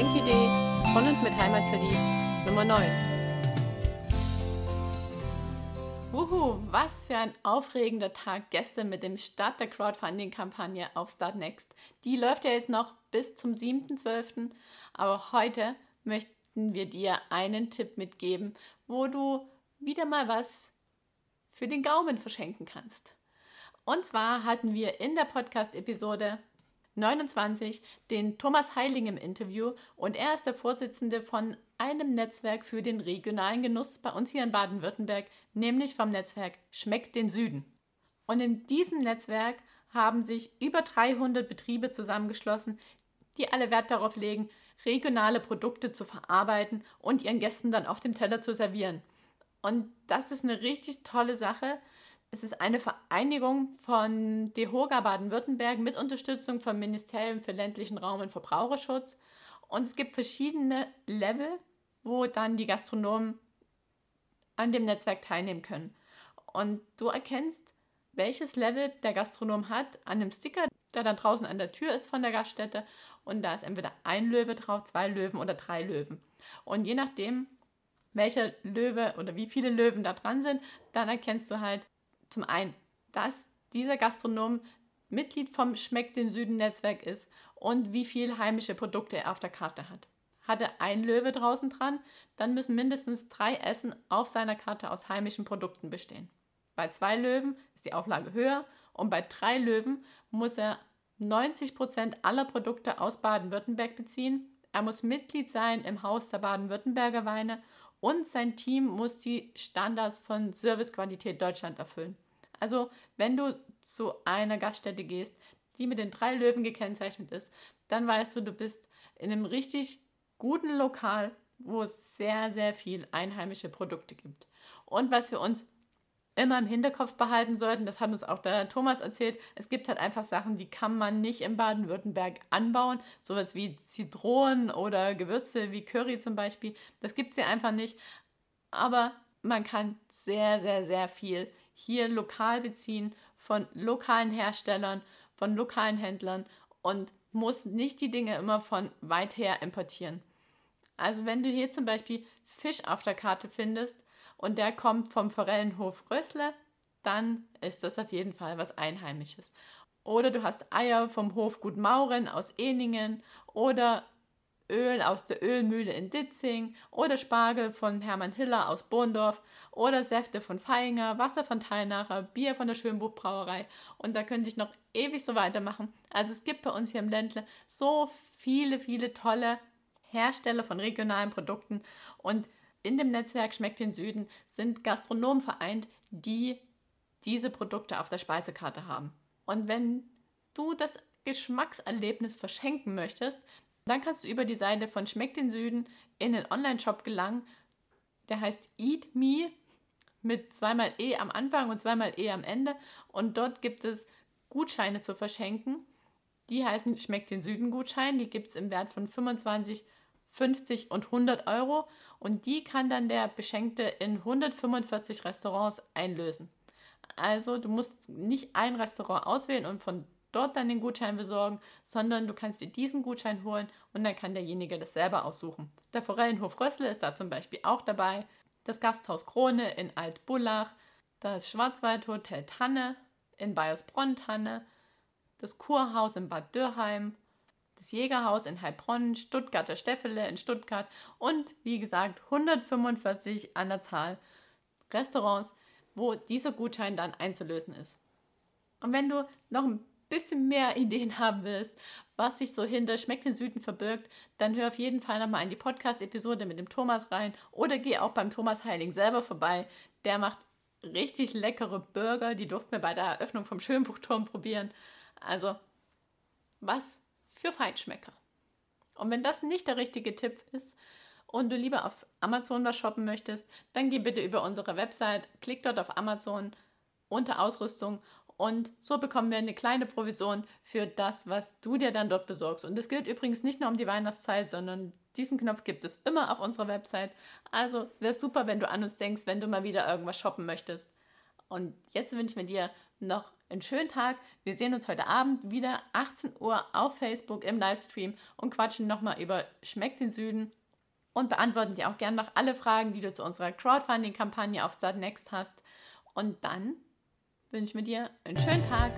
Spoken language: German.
Geschenkidee von und mit Heimat verliebt Nummer 9. Wuhu, was für ein aufregender Tag gestern mit dem Start der Crowdfunding-Kampagne auf Startnext. Die läuft ja jetzt noch bis zum 7.12., aber heute möchten wir dir einen Tipp mitgeben, wo du wieder mal was für den Gaumen verschenken kannst. Und zwar hatten wir in der Podcast-Episode 29 den Thomas Heiling im Interview und er ist der Vorsitzende von einem Netzwerk für den regionalen Genuss bei uns hier in Baden-Württemberg, nämlich vom Netzwerk Schmeckt den Süden. Und in diesem Netzwerk haben sich über 300 Betriebe zusammengeschlossen, die alle Wert darauf legen, regionale Produkte zu verarbeiten und ihren Gästen dann auf dem Teller zu servieren. Und das ist eine richtig tolle Sache, es ist eine Vereinigung von DEHOGA Baden-Württemberg mit Unterstützung vom Ministerium für ländlichen Raum und Verbraucherschutz. Und es gibt verschiedene Level, wo dann die Gastronomen an dem Netzwerk teilnehmen können. Und du erkennst, welches Level der Gastronom hat an dem Sticker, der dann draußen an der Tür ist von der Gaststätte. Und da ist entweder ein Löwe drauf, zwei Löwen oder drei Löwen. Und je nachdem, welcher Löwe oder wie viele Löwen da dran sind, dann erkennst du halt, zum einen, dass dieser Gastronom Mitglied vom Schmeckt den Süden Netzwerk ist und wie viel heimische Produkte er auf der Karte hat. Hat er ein Löwe draußen dran, dann müssen mindestens drei Essen auf seiner Karte aus heimischen Produkten bestehen. Bei zwei Löwen ist die Auflage höher und bei drei Löwen muss er 90 Prozent aller Produkte aus Baden-Württemberg beziehen. Er muss Mitglied sein im Haus der Baden-Württemberger Weine und sein Team muss die Standards von Servicequalität Deutschland erfüllen. Also, wenn du zu einer Gaststätte gehst, die mit den drei Löwen gekennzeichnet ist, dann weißt du, du bist in einem richtig guten Lokal, wo es sehr, sehr viel einheimische Produkte gibt. Und was wir uns immer im Hinterkopf behalten sollten, das hat uns auch der Thomas erzählt, es gibt halt einfach Sachen, die kann man nicht in Baden-Württemberg anbauen, sowas wie Zitronen oder Gewürze wie Curry zum Beispiel, das gibt es hier einfach nicht, aber man kann sehr, sehr, sehr viel hier lokal beziehen von lokalen Herstellern, von lokalen Händlern und muss nicht die Dinge immer von weit her importieren. Also wenn du hier zum Beispiel Fisch auf der Karte findest, und der kommt vom Forellenhof Rössle, dann ist das auf jeden Fall was Einheimisches. Oder du hast Eier vom Hof Gut Mauren aus Eningen oder Öl aus der Ölmühle in Ditzing oder Spargel von Hermann Hiller aus Bohndorf oder Säfte von Feinger, Wasser von Teilnacher, Bier von der Schönbuch Brauerei und da könnte ich noch ewig so weitermachen. Also es gibt bei uns hier im Ländle so viele, viele tolle Hersteller von regionalen Produkten und in dem Netzwerk Schmeckt den Süden sind Gastronomen vereint, die diese Produkte auf der Speisekarte haben. Und wenn du das Geschmackserlebnis verschenken möchtest, dann kannst du über die Seite von Schmeckt den Süden in den Online-Shop gelangen. Der heißt Eat Me mit zweimal E am Anfang und zweimal E am Ende. Und dort gibt es Gutscheine zu verschenken. Die heißen Schmeckt den Süden Gutschein. Die gibt es im Wert von 25 Euro 50 und 100 Euro. Und die kann dann der Beschenkte in 145 Restaurants einlösen. Also du musst nicht ein Restaurant auswählen und von dort dann den Gutschein besorgen, sondern du kannst dir diesen Gutschein holen und dann kann derjenige das selber aussuchen. Der Forellenhof Rössle ist da zum Beispiel auch dabei, das Gasthaus Krone in Altbullach, das Schwarzwaldhotel Tanne in Bayersbronn-Tanne, das Kurhaus in Bad Dürrheim, das Jägerhaus in Heilbronn, Stuttgarter Steffele in Stuttgart und wie gesagt 145 an der Zahl Restaurants, wo dieser Gutschein dann einzulösen ist. Und wenn du noch ein bisschen mehr Ideen haben willst, was sich so hinter Schmeckt den Süden verbirgt, dann hör auf jeden Fall nochmal in die Podcast-Episode mit dem Thomas rein oder geh auch beim Thomas Heiling selber vorbei. Der macht richtig leckere Burger, die durften wir bei der Eröffnung vom Schönbuchturm probieren. Also, was für Feinschmecker. Und wenn das nicht der richtige Tipp ist und du lieber auf Amazon was shoppen möchtest, dann geh bitte über unsere Website, klick dort auf Amazon unter Ausrüstung und so bekommen wir eine kleine Provision für das, was du dir dann dort besorgst. Und das gilt übrigens nicht nur um die Weihnachtszeit, sondern diesen Knopf gibt es immer auf unserer Website. Also wäre super, wenn du an uns denkst, wenn du mal wieder irgendwas shoppen möchtest. Und jetzt wünschen wir dir noch einen schönen Tag. Wir sehen uns heute Abend wieder 18 Uhr auf Facebook im Livestream und quatschen nochmal über Schmeckt den Süden und beantworten dir auch gerne noch alle Fragen, die du zu unserer Crowdfunding-Kampagne auf Start Next hast. Und dann wünschen wir dir einen schönen Tag.